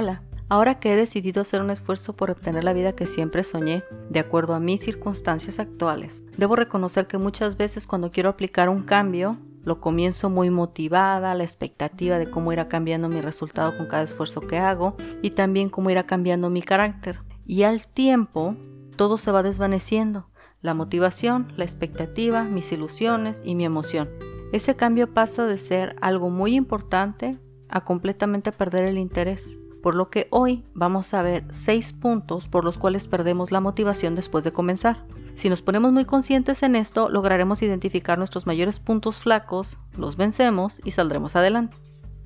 Hola, ahora que he decidido hacer un esfuerzo por obtener la vida que siempre soñé, de acuerdo a mis circunstancias actuales, debo reconocer que muchas veces cuando quiero aplicar un cambio, lo comienzo muy motivada, la expectativa de cómo irá cambiando mi resultado con cada esfuerzo que hago y también cómo irá cambiando mi carácter. Y al tiempo, todo se va desvaneciendo, la motivación, la expectativa, mis ilusiones y mi emoción. Ese cambio pasa de ser algo muy importante a completamente perder el interés por lo que hoy vamos a ver seis puntos por los cuales perdemos la motivación después de comenzar. Si nos ponemos muy conscientes en esto, lograremos identificar nuestros mayores puntos flacos, los vencemos y saldremos adelante.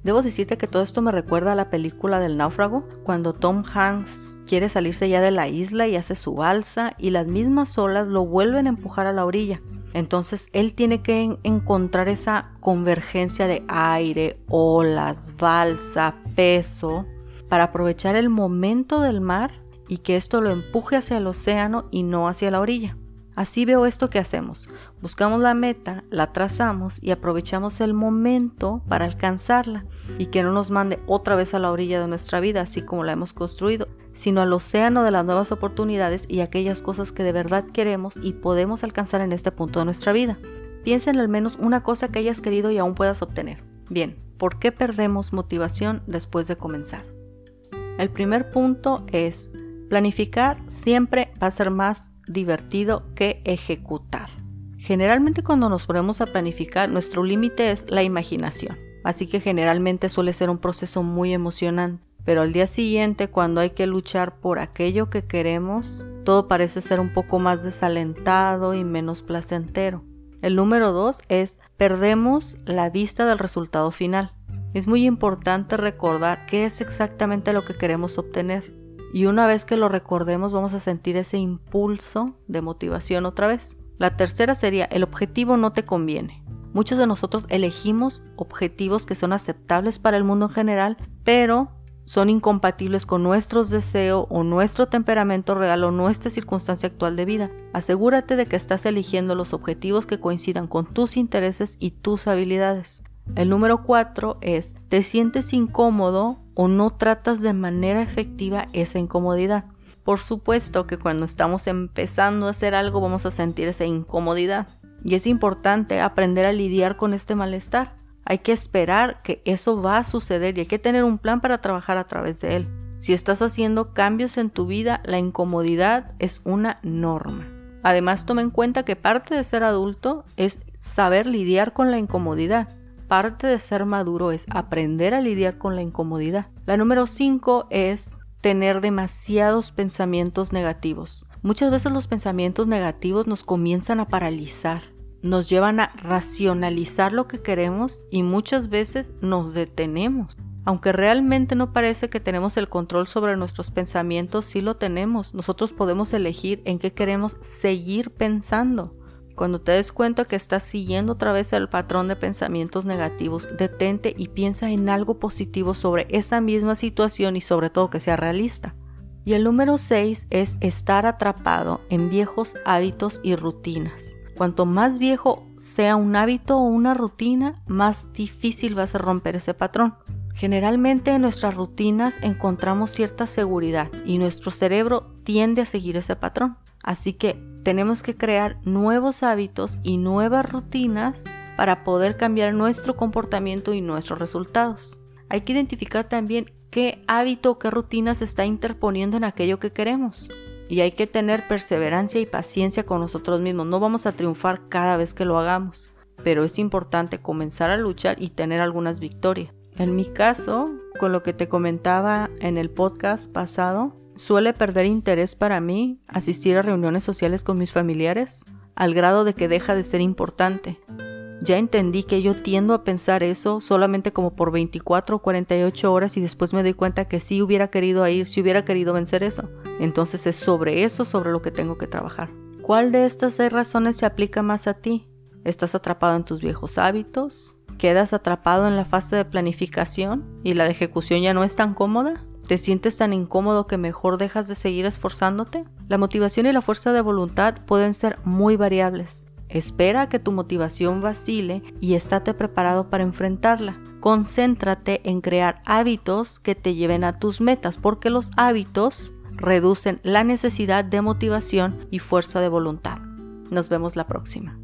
Debo decirte que todo esto me recuerda a la película del náufrago, cuando Tom Hanks quiere salirse ya de la isla y hace su balsa y las mismas olas lo vuelven a empujar a la orilla. Entonces él tiene que encontrar esa convergencia de aire, olas, balsa, peso para aprovechar el momento del mar y que esto lo empuje hacia el océano y no hacia la orilla. Así veo esto que hacemos. Buscamos la meta, la trazamos y aprovechamos el momento para alcanzarla y que no nos mande otra vez a la orilla de nuestra vida, así como la hemos construido, sino al océano de las nuevas oportunidades y aquellas cosas que de verdad queremos y podemos alcanzar en este punto de nuestra vida. Piensa en al menos una cosa que hayas querido y aún puedas obtener. Bien, ¿por qué perdemos motivación después de comenzar? El primer punto es, planificar siempre va a ser más divertido que ejecutar. Generalmente cuando nos ponemos a planificar, nuestro límite es la imaginación, así que generalmente suele ser un proceso muy emocionante. Pero al día siguiente, cuando hay que luchar por aquello que queremos, todo parece ser un poco más desalentado y menos placentero. El número dos es perdemos la vista del resultado final. Es muy importante recordar qué es exactamente lo que queremos obtener. Y una vez que lo recordemos vamos a sentir ese impulso de motivación otra vez. La tercera sería, el objetivo no te conviene. Muchos de nosotros elegimos objetivos que son aceptables para el mundo en general, pero son incompatibles con nuestros deseos o nuestro temperamento real o nuestra circunstancia actual de vida. Asegúrate de que estás eligiendo los objetivos que coincidan con tus intereses y tus habilidades. El número cuatro es, te sientes incómodo o no tratas de manera efectiva esa incomodidad. Por supuesto que cuando estamos empezando a hacer algo vamos a sentir esa incomodidad y es importante aprender a lidiar con este malestar. Hay que esperar que eso va a suceder y hay que tener un plan para trabajar a través de él. Si estás haciendo cambios en tu vida, la incomodidad es una norma. Además, toma en cuenta que parte de ser adulto es saber lidiar con la incomodidad parte de ser maduro es aprender a lidiar con la incomodidad. La número 5 es tener demasiados pensamientos negativos. Muchas veces los pensamientos negativos nos comienzan a paralizar, nos llevan a racionalizar lo que queremos y muchas veces nos detenemos. Aunque realmente no parece que tenemos el control sobre nuestros pensamientos, sí lo tenemos. Nosotros podemos elegir en qué queremos seguir pensando. Cuando te des cuenta que estás siguiendo otra vez el patrón de pensamientos negativos, detente y piensa en algo positivo sobre esa misma situación y sobre todo que sea realista. Y el número 6 es estar atrapado en viejos hábitos y rutinas. Cuanto más viejo sea un hábito o una rutina, más difícil va a ser romper ese patrón. Generalmente en nuestras rutinas encontramos cierta seguridad y nuestro cerebro tiende a seguir ese patrón. Así que tenemos que crear nuevos hábitos y nuevas rutinas para poder cambiar nuestro comportamiento y nuestros resultados. Hay que identificar también qué hábito o qué rutina se está interponiendo en aquello que queremos. Y hay que tener perseverancia y paciencia con nosotros mismos. No vamos a triunfar cada vez que lo hagamos, pero es importante comenzar a luchar y tener algunas victorias. En mi caso, con lo que te comentaba en el podcast pasado, Suele perder interés para mí asistir a reuniones sociales con mis familiares, al grado de que deja de ser importante. Ya entendí que yo tiendo a pensar eso solamente como por 24 o 48 horas y después me doy cuenta que sí hubiera querido ir, si hubiera querido vencer eso. Entonces es sobre eso sobre lo que tengo que trabajar. ¿Cuál de estas seis razones se aplica más a ti? ¿Estás atrapado en tus viejos hábitos? ¿Quedas atrapado en la fase de planificación y la de ejecución ya no es tan cómoda? ¿Te sientes tan incómodo que mejor dejas de seguir esforzándote? La motivación y la fuerza de voluntad pueden ser muy variables. Espera que tu motivación vacile y estate preparado para enfrentarla. Concéntrate en crear hábitos que te lleven a tus metas, porque los hábitos reducen la necesidad de motivación y fuerza de voluntad. Nos vemos la próxima.